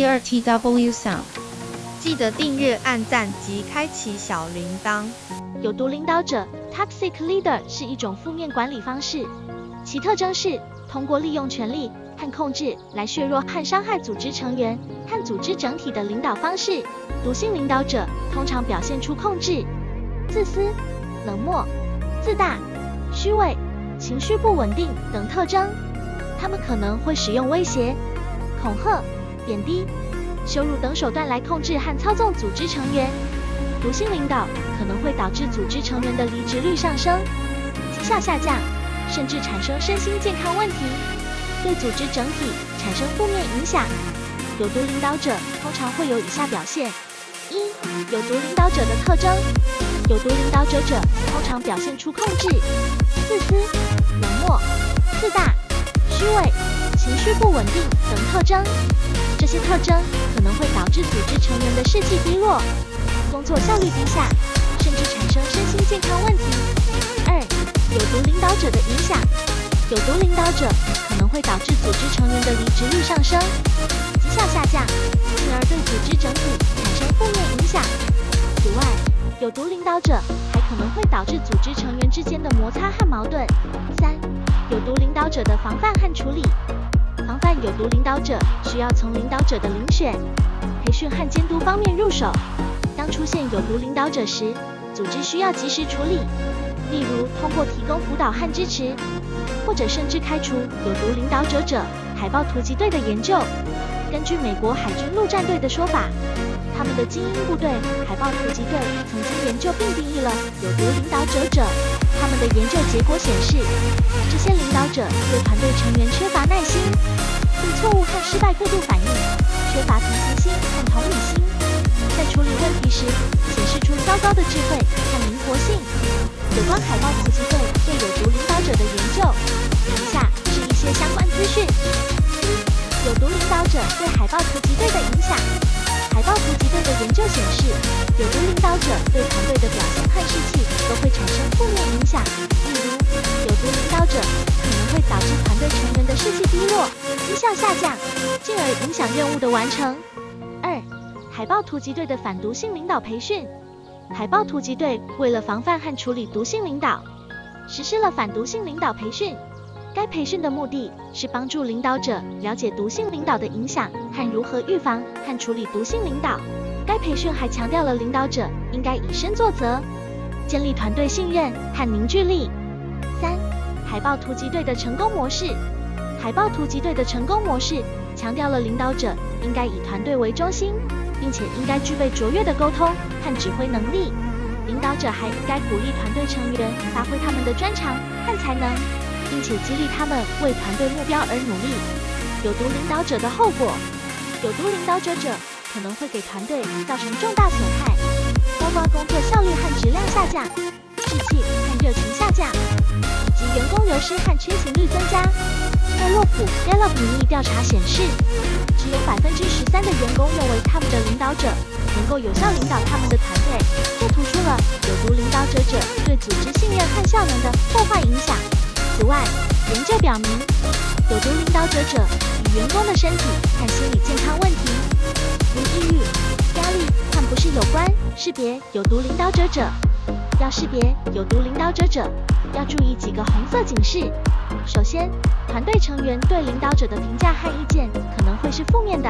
第二 TW Sound，记得订阅、按赞及开启小铃铛。有毒领导者 （Toxic Leader） 是一种负面管理方式，其特征是通过利用权力和控制来削弱和伤害组织成员和组织整体的领导方式。毒性领导者通常表现出控制、自私、冷漠、自大、虚伪、情绪不稳定等特征。他们可能会使用威胁、恐吓、贬低、羞辱等手段来控制和操纵组织成员。毒性领导可能会导致组织成员的离职率上升、绩效下降，甚至产生身心健康问题，对组织整体产生负面影响。有毒领导者通常会有以下表现。一、有毒领导者的特征：有毒领导者者通常表现出控制、自私、冷漠、自大、虚伪、情绪不稳定等特征。这些特征可能会导致组织成员的士气低落、工作效率低下，甚至产生身心健康问题。二、有毒领导者的影响：有毒领导者可能会导致组织成员的离职率上升、绩效下降，进而对组织整体产生负面影响。此外，有毒领导者还可能会导致组织成员之间的摩擦和矛盾。三、有毒领导者的防范和处理：防范有毒领导者需要从领导者的遴选、培训和监督方面入手。当出现有毒领导者时，组织需要及时处理，例如通过提供辅导和支持，或者甚至开除有毒领导者者。海豹突击队的研究，根据美国海军陆战队的说法，他们的精英部队海豹突击队曾经研究并定义了有毒领导者者。他们的研究结果显示，这些领导者对团队成员缺乏耐心，对错误和失败过度反应，缺乏同情心和同理心，在处理问题时显示出糟糕的智慧和灵活性。有关海豹突击队对有毒领导者的研究，以下是一些相关资讯。有毒领导者对海豹突击队的影响。海豹突击队的研究显示，有毒领导者对团队的表现和士气都会产生负面影响。例如，有毒领导者可能会导致团队成员的士气低落、绩效下降，进而影响任务的完成。二、海豹突击队的反毒性领导培训。海豹突击队为了防范和处理毒性领导，实施了反毒性领导培训。该培训的目的是帮助领导者了解毒性领导的影响和如何预防和处理毒性领导。该培训还强调了领导者应该以身作则，建立团队信任和凝聚力。三、海豹突击队的成功模式。海豹突击队的成功模式强调了领导者应该以团队为中心，并且应该具备卓越的沟通和指挥能力。领导者还应该鼓励团队成员发挥他们的专长和才能。并且激励他们为团队目标而努力。有毒领导者的后果：有毒领导者者可能会给团队造成重大损害，包括工作效率和质量下降、士气和热情下降，以及员工流失和缺勤率增加。在洛普 Gallup 民意调查显示，只有百分之十三的员工认为他们的领导者能够有效领导他们的团队，这突出了有毒领导者者对组织信任和效能的破坏影响。此外，研究表明，有毒领导者者与员工的身体和心理健康问题，如抑郁、压力和不适有关。识别有毒领导者者，要识别有毒领导者者，要注意几个红色警示。首先，团队成员对领导者的评价和意见可能会是负面的；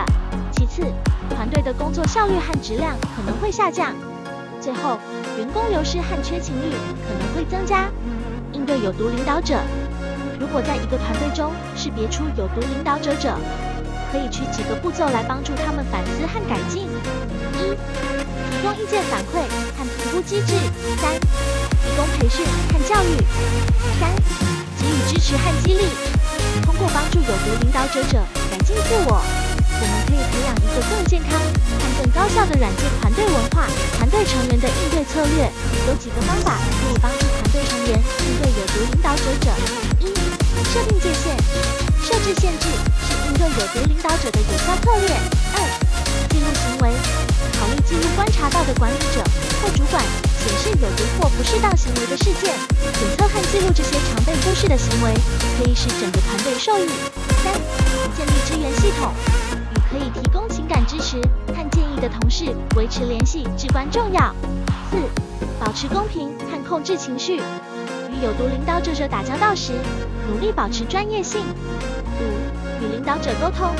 其次，团队的工作效率和质量可能会下降；最后，员工流失和缺勤率可能会增加。对有毒领导者，如果在一个团队中识别出有毒领导者者，可以取几个步骤来帮助他们反思和改进：一、提供意见反馈和评估机制；三、提供培训和教育；三、给予支持和激励。通过帮助有毒领导者者改进自我，我们可以培养一个更健康和更高效的软件团队文化。团队成员的应对策略有几个方法可以帮助。设定界限，设置限制是应对有毒领导者的有效策略。二、记录行为，考虑记录观察到的管理者或主管显示有毒或不适当行为的事件，检测和记录这些常被忽视的行为，可以使整个团队受益。三、建立支援系统，与可以提供情感支持和建议。的同事维持联系至关重要。四、保持公平和控制情绪。有毒领导者者打交道时，努力保持专业性。五、与领导者沟通，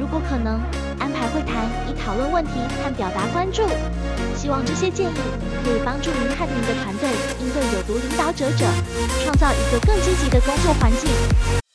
如果可能，安排会谈以讨论问题和表达关注。希望这些建议可以帮助您和您的团队应对有毒领导者者，创造一个更积极的工作环境。